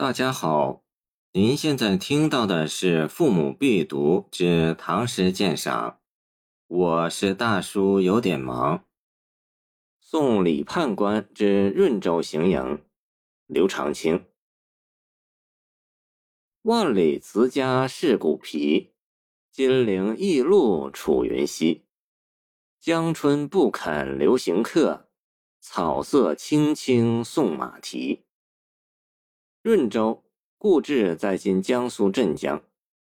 大家好，您现在听到的是《父母必读之唐诗鉴赏》，我是大叔，有点忙。送李判官之润州行营，刘长卿。万里辞家是古皮，金陵驿路楚云西。江春不肯留行客，草色青青送马蹄。润州，故治在今江苏镇江，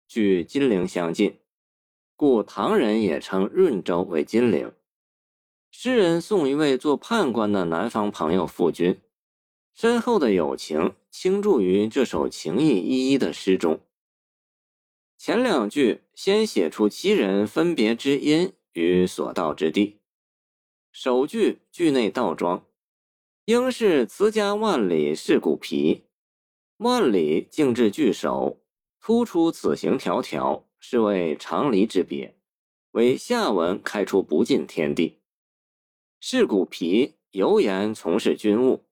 距金陵相近，故唐人也称润州为金陵。诗人送一位做判官的南方朋友赴军，深厚的友情倾注于这首情意依依的诗中。前两句先写出七人分别之因与所到之地。首句句内倒装，应是辞家万里是骨皮。万里静至聚首，突出此行迢迢是为长离之别，为下文开出不尽天地。是古皮犹言从事军务，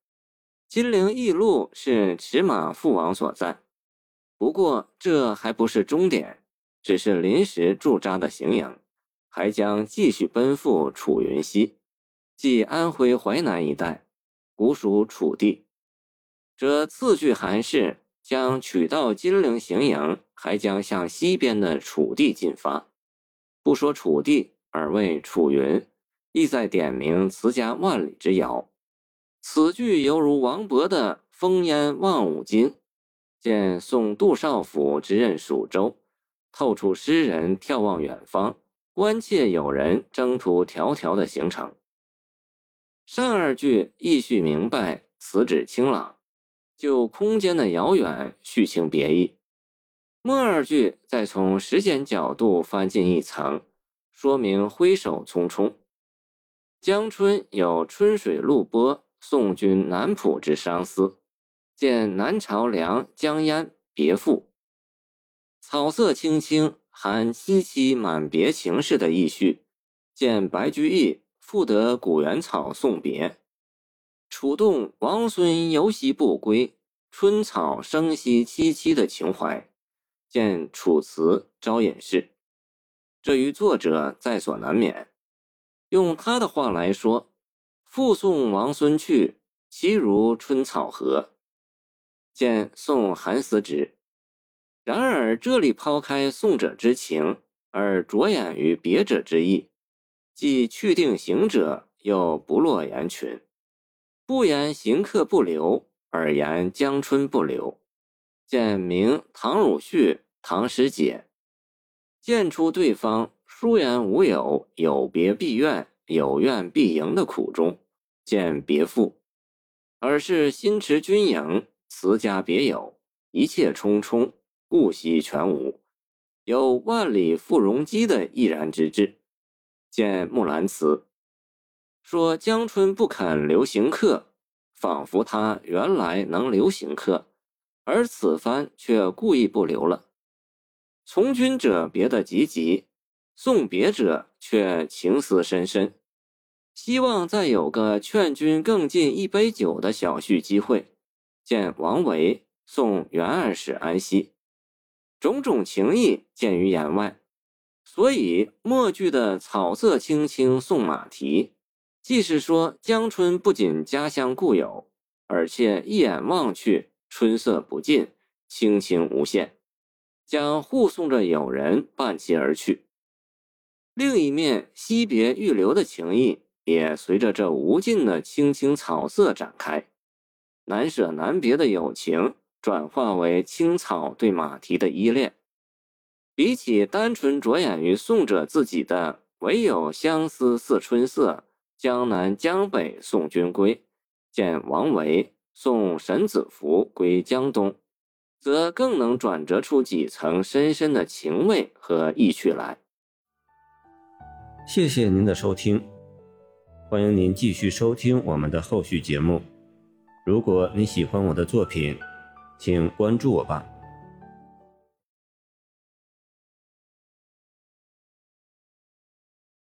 金陵驿路是驰马父王所在。不过这还不是终点，只是临时驻扎的行营，还将继续奔赴楚云西，即安徽淮南一带，古属楚地。这次句还是将取到金陵行营，还将向西边的楚地进发。不说楚地，而谓楚云，意在点明辞家万里之遥。此句犹如王勃的“烽烟望五津”，见送杜少府之任蜀州，透出诗人眺望远方，关切友人征途迢迢的行程。上二句意绪明白，词旨清朗。就空间的遥远叙情别意，末二句再从时间角度翻进一层，说明挥手匆匆。江春有春水陆波送君南浦之伤思，见南朝梁江淹别赋。草色青青含凄凄满别情事的意绪，见白居易赋得古原草送别。触动王孙游兮不归，春草生息萋萋的情怀，见《楚辞·招隐士》。这与作者在所难免。用他的话来说：“复送王孙去，其如春草何？”见《送韩思之》。然而这里抛开送者之情，而着眼于别者之意，既去定行者，又不落言群。不言行客不留，而言江春不留。见明唐汝绪唐诗解，见出对方疏远无有，有别必怨，有怨必迎的苦衷。见别赋，而是心驰军营，辞家别友，一切匆匆，顾惜全无，有万里赴戎机的毅然之志。见木兰辞。说江春不肯留行客，仿佛他原来能留行客，而此番却故意不留了。从军者别得急急，送别者却情思深深，希望再有个劝君更尽一杯酒的小叙机会。见王维送元二使安西，种种情意见于言外，所以末句的草色青青送马蹄。既是说江春不仅家乡故友，而且一眼望去春色不尽，清清无限，将护送着友人伴其而去。另一面，惜别欲留的情谊也随着这无尽的青青草色展开，难舍难别的友情转化为青草对马蹄的依恋。比起单纯着眼于送者自己的唯有相思似春色。江南江北送君归，见王维送沈子服归江东，则更能转折出几层深深的情味和意趣来。谢谢您的收听，欢迎您继续收听我们的后续节目。如果你喜欢我的作品，请关注我吧。